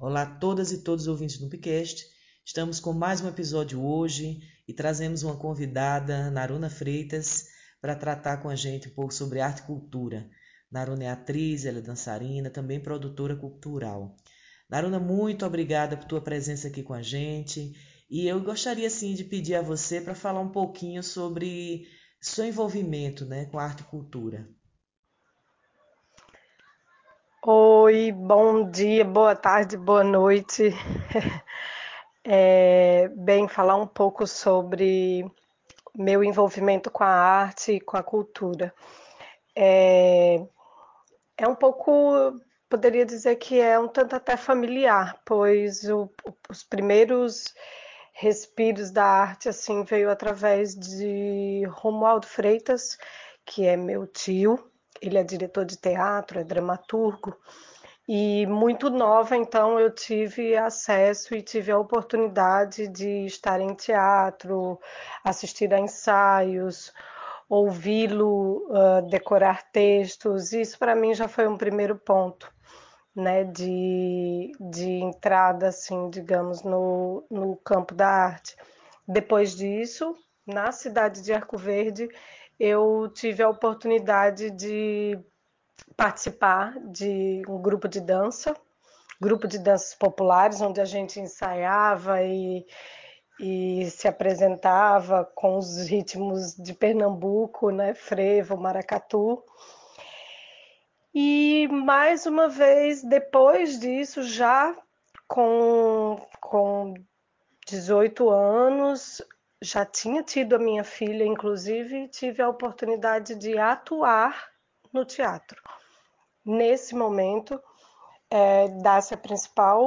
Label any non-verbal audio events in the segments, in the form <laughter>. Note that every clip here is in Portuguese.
Olá a todas e todos os ouvintes do Picast. Estamos com mais um episódio hoje e trazemos uma convidada, Naruna Freitas, para tratar com a gente um pouco sobre arte e cultura. Naruna é atriz, ela é dançarina, também produtora cultural. Naruna, muito obrigada por tua presença aqui com a gente. E eu gostaria sim de pedir a você para falar um pouquinho sobre seu envolvimento né, com arte e cultura. Oi, bom dia, boa tarde, boa noite. <laughs> É, bem, falar um pouco sobre meu envolvimento com a arte e com a cultura. É, é um pouco, poderia dizer que é um tanto até familiar, pois o, os primeiros respiros da arte assim veio através de Romualdo Freitas, que é meu tio, ele é diretor de teatro, é dramaturgo, e muito nova, então eu tive acesso e tive a oportunidade de estar em teatro, assistir a ensaios, ouvi-lo uh, decorar textos. Isso para mim já foi um primeiro ponto, né, de, de entrada, assim, digamos, no, no campo da arte. Depois disso, na cidade de Arco Verde, eu tive a oportunidade de participar de um grupo de dança, grupo de danças populares, onde a gente ensaiava e, e se apresentava com os ritmos de Pernambuco, né, frevo, maracatu. E mais uma vez, depois disso, já com, com 18 anos, já tinha tido a minha filha, inclusive tive a oportunidade de atuar no teatro. Nesse momento, é, dá-se principal,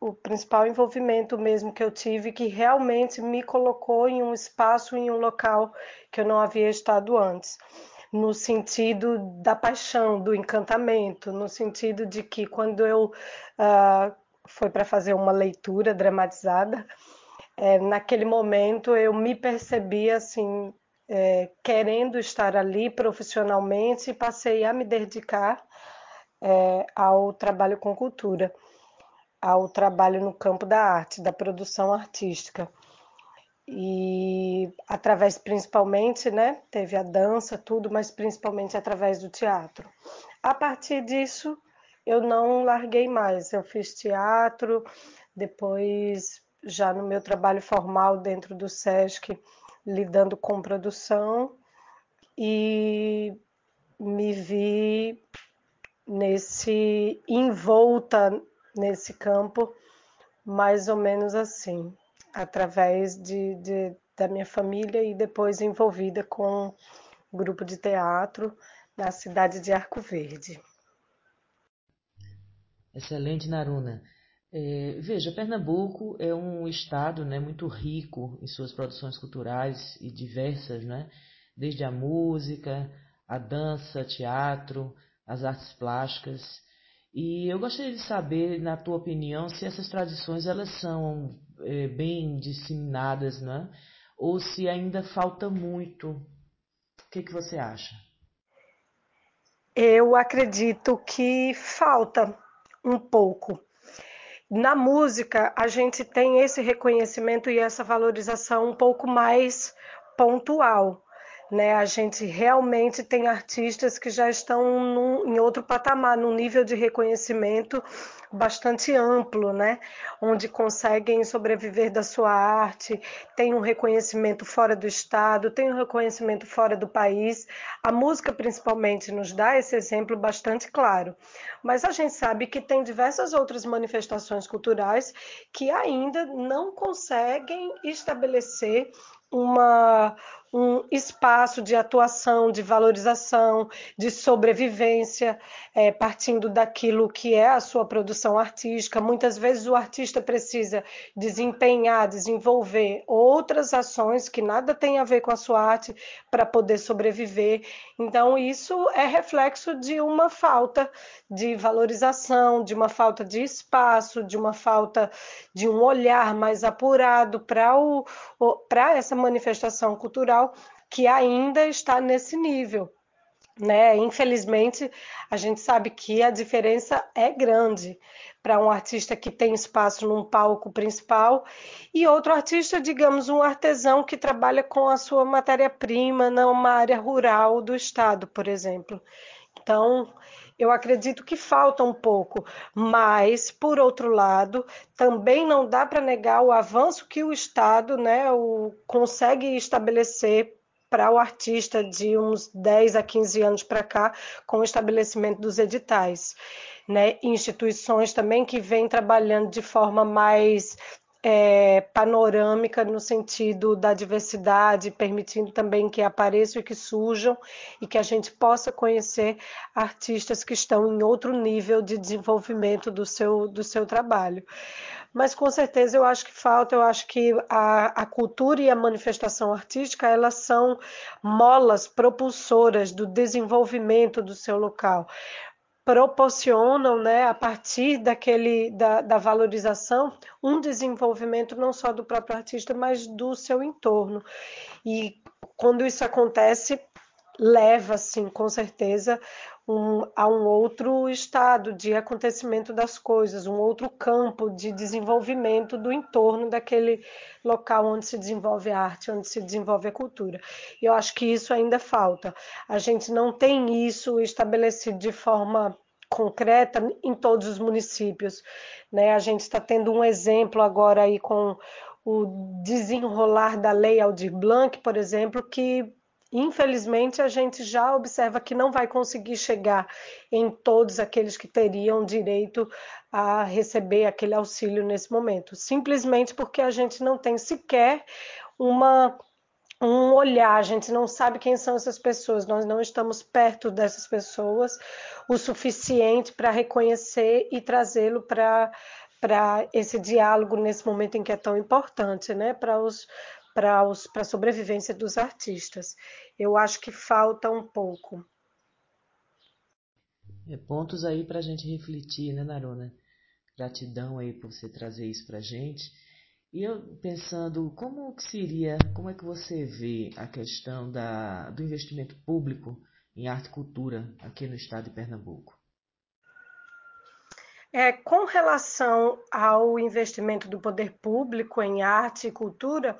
o principal envolvimento mesmo que eu tive, que realmente me colocou em um espaço, em um local que eu não havia estado antes. No sentido da paixão, do encantamento, no sentido de que quando eu uh, foi para fazer uma leitura dramatizada, é, naquele momento eu me percebi assim é, querendo estar ali profissionalmente e passei a me dedicar é, ao trabalho com cultura, ao trabalho no campo da arte, da produção artística. E através principalmente, né, teve a dança, tudo, mas principalmente através do teatro. A partir disso, eu não larguei mais. Eu fiz teatro, depois já no meu trabalho formal dentro do SESC, lidando com produção e me vi nesse envolta nesse campo mais ou menos assim, através de, de, da minha família e depois envolvida com o grupo de teatro na cidade de Arco Verde. Excelente, Naruna. É, veja, Pernambuco é um estado né, muito rico em suas produções culturais e diversas, né? desde a música, a dança, teatro, as artes plásticas. E eu gostaria de saber, na tua opinião, se essas tradições elas são é, bem disseminadas, né? ou se ainda falta muito. O que, que você acha? Eu acredito que falta um pouco na música, a gente tem esse reconhecimento e essa valorização um pouco mais pontual. Né? A gente realmente tem artistas que já estão num, em outro patamar, num nível de reconhecimento bastante amplo, né? Onde conseguem sobreviver da sua arte, tem um reconhecimento fora do estado, tem um reconhecimento fora do país. A música principalmente nos dá esse exemplo bastante claro. Mas a gente sabe que tem diversas outras manifestações culturais que ainda não conseguem estabelecer uma, um espaço de atuação, de valorização, de sobrevivência, é, partindo daquilo que é a sua produção artística. Muitas vezes o artista precisa desempenhar, desenvolver outras ações que nada tem a ver com a sua arte para poder sobreviver. Então, isso é reflexo de uma falta de valorização, de uma falta de espaço, de uma falta de um olhar mais apurado para essa manifestação cultural que ainda está nesse nível. né? Infelizmente, a gente sabe que a diferença é grande para um artista que tem espaço num palco principal e outro artista, digamos, um artesão que trabalha com a sua matéria-prima numa área rural do estado, por exemplo. Então, eu acredito que falta um pouco, mas, por outro lado, também não dá para negar o avanço que o Estado né, o, consegue estabelecer para o artista de uns 10 a 15 anos para cá, com o estabelecimento dos editais. Né? Instituições também que vêm trabalhando de forma mais é, panorâmica no sentido da diversidade, permitindo também que apareçam e que surjam e que a gente possa conhecer artistas que estão em outro nível de desenvolvimento do seu, do seu trabalho. Mas com certeza eu acho que falta, eu acho que a, a cultura e a manifestação artística elas são molas propulsoras do desenvolvimento do seu local proporcionam, né, a partir daquele da, da, valorização, um desenvolvimento não só do próprio artista, mas do seu entorno. E quando isso acontece, leva, sim, com certeza, um, a um outro estado de acontecimento das coisas, um outro campo de desenvolvimento do entorno daquele local onde se desenvolve a arte, onde se desenvolve a cultura. E eu acho que isso ainda falta. A gente não tem isso estabelecido de forma concreta em todos os municípios. Né? A gente está tendo um exemplo agora aí com o desenrolar da lei Aldir Blanc, por exemplo, que infelizmente a gente já observa que não vai conseguir chegar em todos aqueles que teriam direito a receber aquele auxílio nesse momento, simplesmente porque a gente não tem sequer uma um olhar, a gente não sabe quem são essas pessoas, nós não estamos perto dessas pessoas o suficiente para reconhecer e trazê-lo para para esse diálogo nesse momento em que é tão importante, né, para os para a sobrevivência dos artistas. Eu acho que falta um pouco. É, pontos aí para a gente refletir, né, Naruna? Gratidão aí por você trazer isso para a gente. E eu pensando, como que seria, como é que você vê a questão da, do investimento público em arte e cultura aqui no estado de Pernambuco? É, com relação ao investimento do poder público em arte e cultura,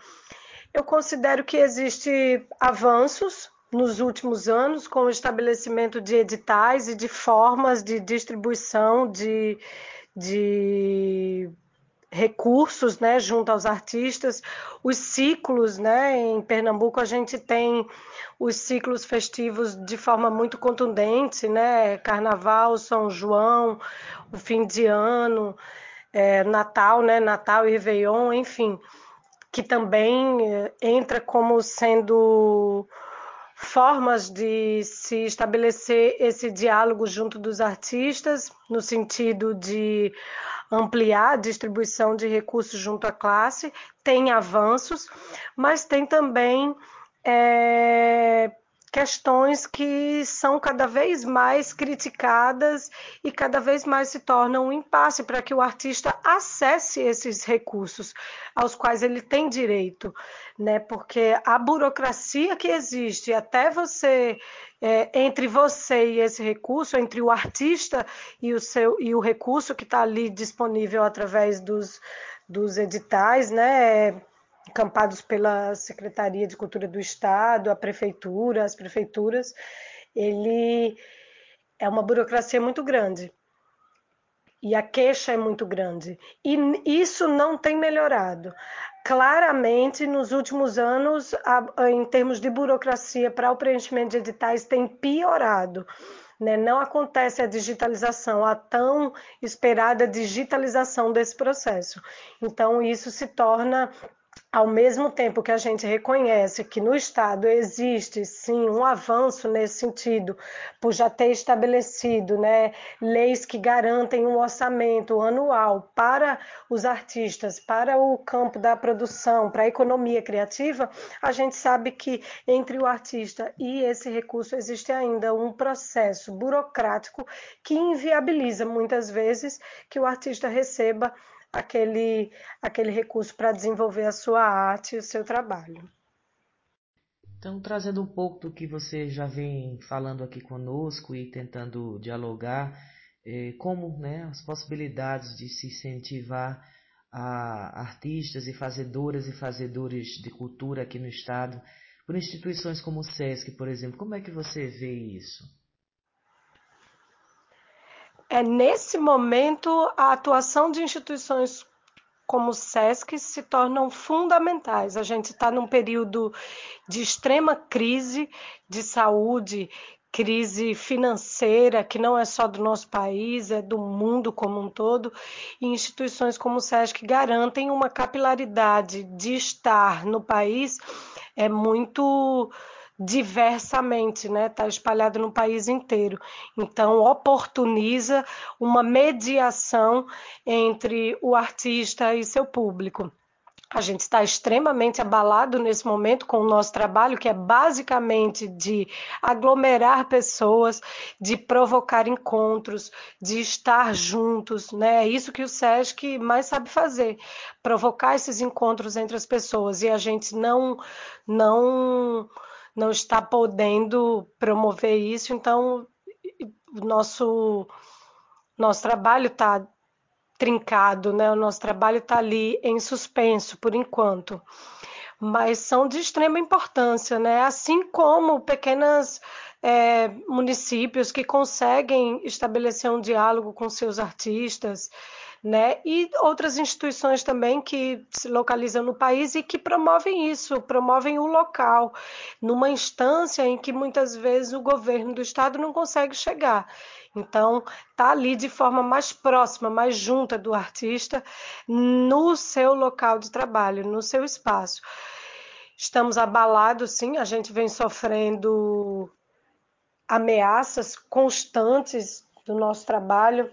eu considero que existe avanços nos últimos anos com o estabelecimento de editais e de formas de distribuição de, de recursos né, junto aos artistas, os ciclos, né, em Pernambuco a gente tem os ciclos festivos de forma muito contundente, né, Carnaval, São João, o fim de ano, é, Natal, né, Natal e Réveillon, enfim, que também eh, entra como sendo formas de se estabelecer esse diálogo junto dos artistas, no sentido de ampliar a distribuição de recursos junto à classe, tem avanços, mas tem também é, questões que são cada vez mais criticadas e cada vez mais se tornam um impasse para que o artista acesse esses recursos aos quais ele tem direito, né? Porque a burocracia que existe até você é, entre você e esse recurso, entre o artista e o seu e o recurso que está ali disponível através dos, dos editais, né? Encampados pela Secretaria de Cultura do Estado, a prefeitura, as prefeituras, ele é uma burocracia muito grande. E a queixa é muito grande. E isso não tem melhorado. Claramente, nos últimos anos, em termos de burocracia para o preenchimento de editais, tem piorado. Né? Não acontece a digitalização, a tão esperada digitalização desse processo. Então, isso se torna ao mesmo tempo que a gente reconhece que no Estado existe sim um avanço nesse sentido, por já ter estabelecido né, leis que garantem um orçamento anual para os artistas, para o campo da produção, para a economia criativa, a gente sabe que entre o artista e esse recurso existe ainda um processo burocrático que inviabiliza muitas vezes que o artista receba aquele, aquele recurso para desenvolver a sua arte e o seu trabalho. Então, trazendo um pouco do que você já vem falando aqui conosco e tentando dialogar, é, como né, as possibilidades de se incentivar a artistas e fazedoras e fazedores de cultura aqui no Estado, por instituições como o SESC, por exemplo. Como é que você vê isso? É nesse momento a atuação de instituições como o SESC se tornam fundamentais. A gente está num período de extrema crise de saúde, crise financeira, que não é só do nosso país, é do mundo como um todo, e instituições como o SESC garantem uma capilaridade de estar no país é muito diversamente, né? Está espalhado no país inteiro. Então, oportuniza uma mediação entre o artista e seu público. A gente está extremamente abalado nesse momento com o nosso trabalho, que é basicamente de aglomerar pessoas, de provocar encontros, de estar juntos, né? É isso que o SESC mais sabe fazer, provocar esses encontros entre as pessoas. E a gente não, não não está podendo promover isso, então o nosso, nosso trabalho está trincado, né? o nosso trabalho está ali em suspenso por enquanto. Mas são de extrema importância, né? assim como pequenas é, municípios que conseguem estabelecer um diálogo com seus artistas, né? E outras instituições também que se localizam no país e que promovem isso, promovem o local, numa instância em que muitas vezes o governo do estado não consegue chegar. Então, tá ali de forma mais próxima, mais junta do artista no seu local de trabalho, no seu espaço. Estamos abalados, sim, a gente vem sofrendo ameaças constantes do nosso trabalho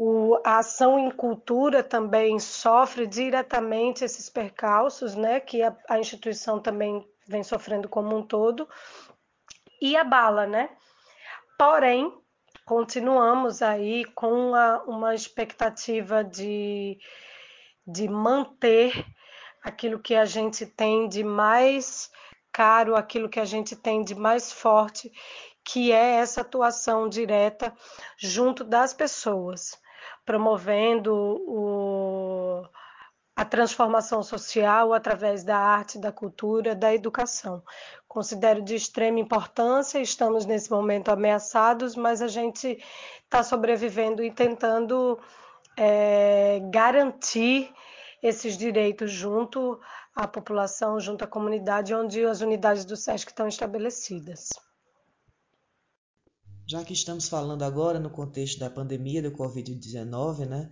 o, a ação em cultura também sofre diretamente esses percalços, né, que a, a instituição também vem sofrendo como um todo, e a bala, né? Porém, continuamos aí com uma, uma expectativa de, de manter aquilo que a gente tem de mais caro, aquilo que a gente tem de mais forte, que é essa atuação direta junto das pessoas promovendo o, a transformação social através da arte, da cultura, da educação. Considero de extrema importância, estamos nesse momento ameaçados, mas a gente está sobrevivendo e tentando é, garantir esses direitos junto à população, junto à comunidade, onde as unidades do SESC estão estabelecidas. Já que estamos falando agora no contexto da pandemia do Covid-19, né?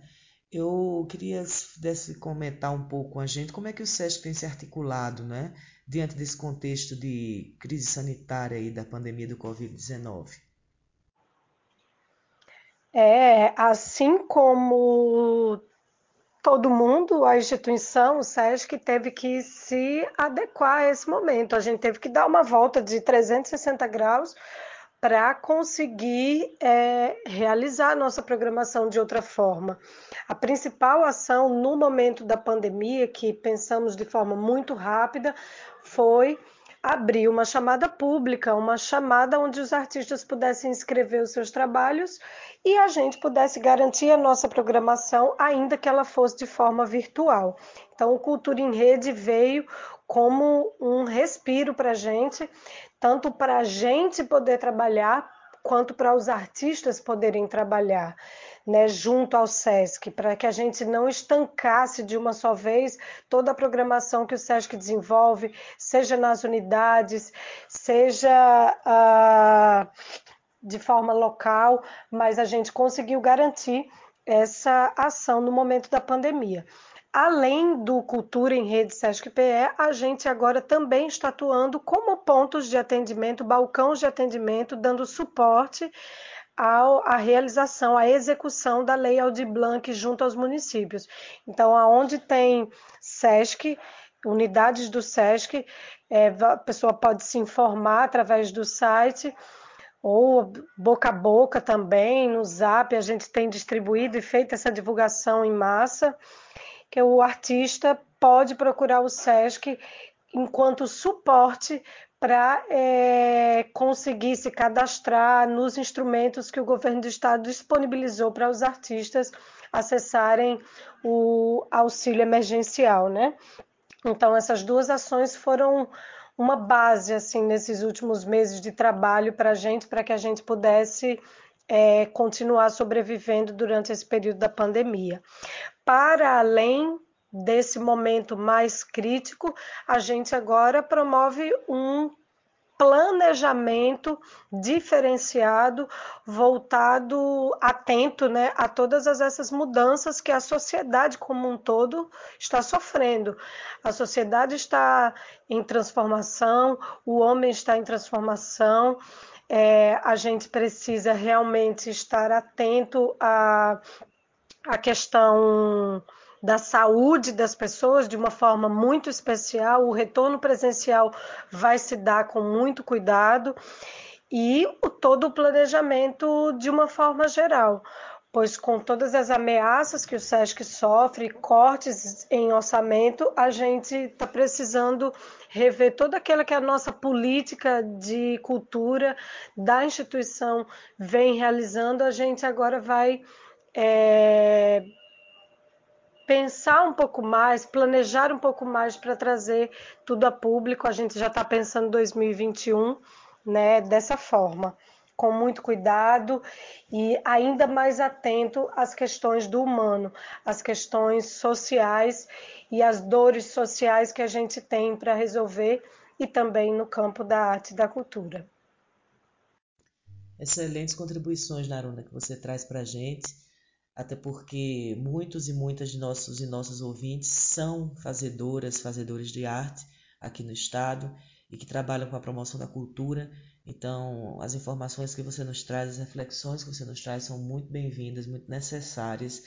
Eu queria se pudesse comentar um pouco com a gente como é que o SESC tem se articulado, né? Diante desse contexto de crise sanitária aí da pandemia do Covid-19. É, assim como todo mundo, a instituição, o SESC, teve que se adequar a esse momento. A gente teve que dar uma volta de 360 graus para conseguir é, realizar nossa programação de outra forma. A principal ação no momento da pandemia, que pensamos de forma muito rápida, foi abrir uma chamada pública, uma chamada onde os artistas pudessem inscrever os seus trabalhos e a gente pudesse garantir a nossa programação, ainda que ela fosse de forma virtual. Então, o Cultura em Rede veio como um respiro para a gente, tanto para a gente poder trabalhar, quanto para os artistas poderem trabalhar. Né, junto ao SESC, para que a gente não estancasse de uma só vez toda a programação que o SESC desenvolve, seja nas unidades, seja uh, de forma local, mas a gente conseguiu garantir essa ação no momento da pandemia. Além do Cultura em Rede Sesc PE, a gente agora também está atuando como pontos de atendimento, balcões de atendimento, dando suporte à realização, à execução da Lei Aldir Blanc junto aos municípios. Então, aonde tem SESC, unidades do SESC, é, a pessoa pode se informar através do site ou boca a boca também, no Zap, a gente tem distribuído e feito essa divulgação em massa que o artista pode procurar o SESC enquanto suporte para é, conseguir se cadastrar nos instrumentos que o governo do estado disponibilizou para os artistas acessarem o auxílio emergencial, né? Então essas duas ações foram uma base assim nesses últimos meses de trabalho para a gente, para que a gente pudesse é, continuar sobrevivendo durante esse período da pandemia. Para além desse momento mais crítico, a gente agora promove um planejamento diferenciado, voltado, atento né, a todas essas mudanças que a sociedade como um todo está sofrendo. A sociedade está em transformação, o homem está em transformação. É, a gente precisa realmente estar atento à, à questão da saúde das pessoas de uma forma muito especial. O retorno presencial vai se dar com muito cuidado e o, todo o planejamento de uma forma geral. Pois com todas as ameaças que o SESC sofre, cortes em orçamento, a gente está precisando rever toda aquela que a nossa política de cultura da instituição vem realizando. A gente agora vai é, pensar um pouco mais, planejar um pouco mais para trazer tudo a público. A gente já está pensando 2021, né, dessa forma, com muito cuidado e ainda mais atento às questões do humano, às questões sociais e às dores sociais que a gente tem para resolver e também no campo da arte e da cultura. Excelentes contribuições, Naruna, que você traz para a gente até porque muitos e muitas de nossos e nossas ouvintes são fazedoras, fazedores de arte aqui no estado e que trabalham com a promoção da cultura. Então, as informações que você nos traz, as reflexões que você nos traz são muito bem-vindas, muito necessárias,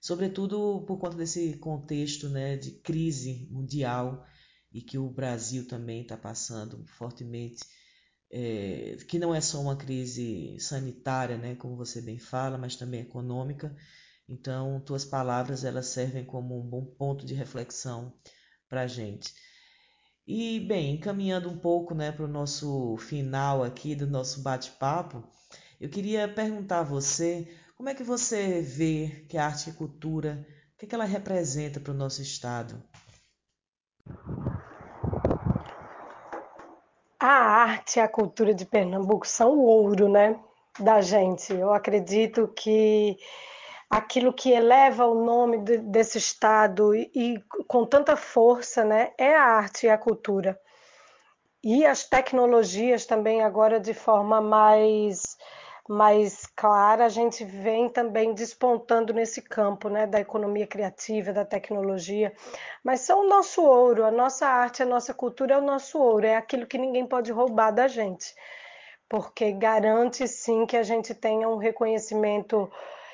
sobretudo por conta desse contexto né, de crise mundial e que o Brasil também está passando fortemente. É, que não é só uma crise sanitária, né, como você bem fala, mas também econômica, então, tuas palavras elas servem como um bom ponto de reflexão para a gente. E, bem, encaminhando um pouco né, para o nosso final aqui do nosso bate-papo, eu queria perguntar a você como é que você vê que a arte e cultura, o que, é que ela representa para o nosso Estado? A arte e a cultura de Pernambuco são o ouro, né, da gente. Eu acredito que aquilo que eleva o nome de, desse estado e, e, com tanta força, né, é a arte e a cultura. E as tecnologias também agora de forma mais mais clara, a gente vem também despontando nesse campo, né, da economia criativa, da tecnologia, mas são o nosso ouro, a nossa arte, a nossa cultura é o nosso ouro, é aquilo que ninguém pode roubar da gente, porque garante sim que a gente tenha um reconhecimento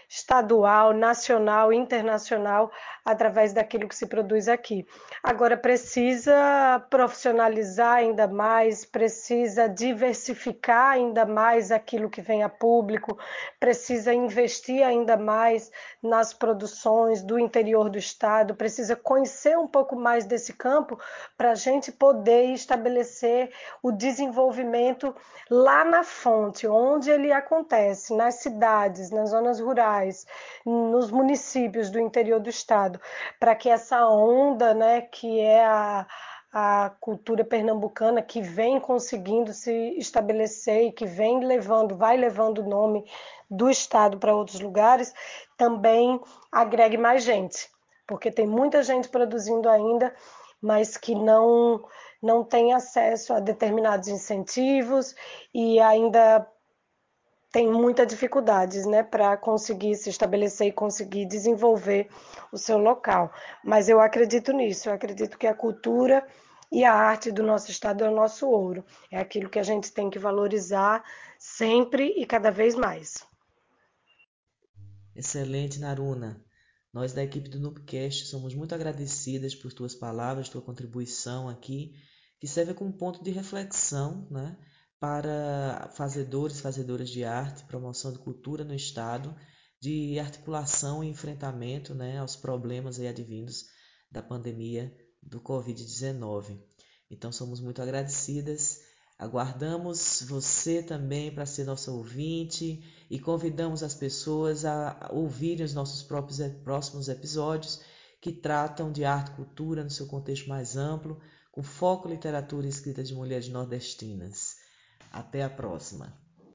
estadual, nacional, internacional, através daquilo que se produz aqui. Agora, precisa profissionalizar ainda mais, precisa diversificar ainda mais aquilo que vem a público, precisa investir ainda mais nas produções do interior do estado, precisa conhecer um pouco mais desse campo para a gente poder estabelecer o desenvolvimento lá na fonte, onde ele acontece, nas cidades, nas zonas rurais nos municípios do interior do estado, para que essa onda, né, que é a, a cultura pernambucana que vem conseguindo se estabelecer e que vem levando, vai levando o nome do estado para outros lugares, também agregue mais gente, porque tem muita gente produzindo ainda, mas que não não tem acesso a determinados incentivos e ainda tem muita dificuldades, né, para conseguir se estabelecer e conseguir desenvolver o seu local. Mas eu acredito nisso, eu acredito que a cultura e a arte do nosso estado é o nosso ouro. É aquilo que a gente tem que valorizar sempre e cada vez mais. Excelente, Naruna. Nós da equipe do Noobcast somos muito agradecidas por tuas palavras, tua contribuição aqui, que serve como ponto de reflexão, né? Para fazedores fazedoras de arte, promoção de cultura no Estado, de articulação e enfrentamento né, aos problemas aí advindos da pandemia do Covid-19. Então, somos muito agradecidas. Aguardamos você também para ser nosso ouvinte e convidamos as pessoas a ouvirem os nossos próprios, próximos episódios que tratam de arte e cultura no seu contexto mais amplo, com foco em literatura escrita de mulheres nordestinas. Até a próxima!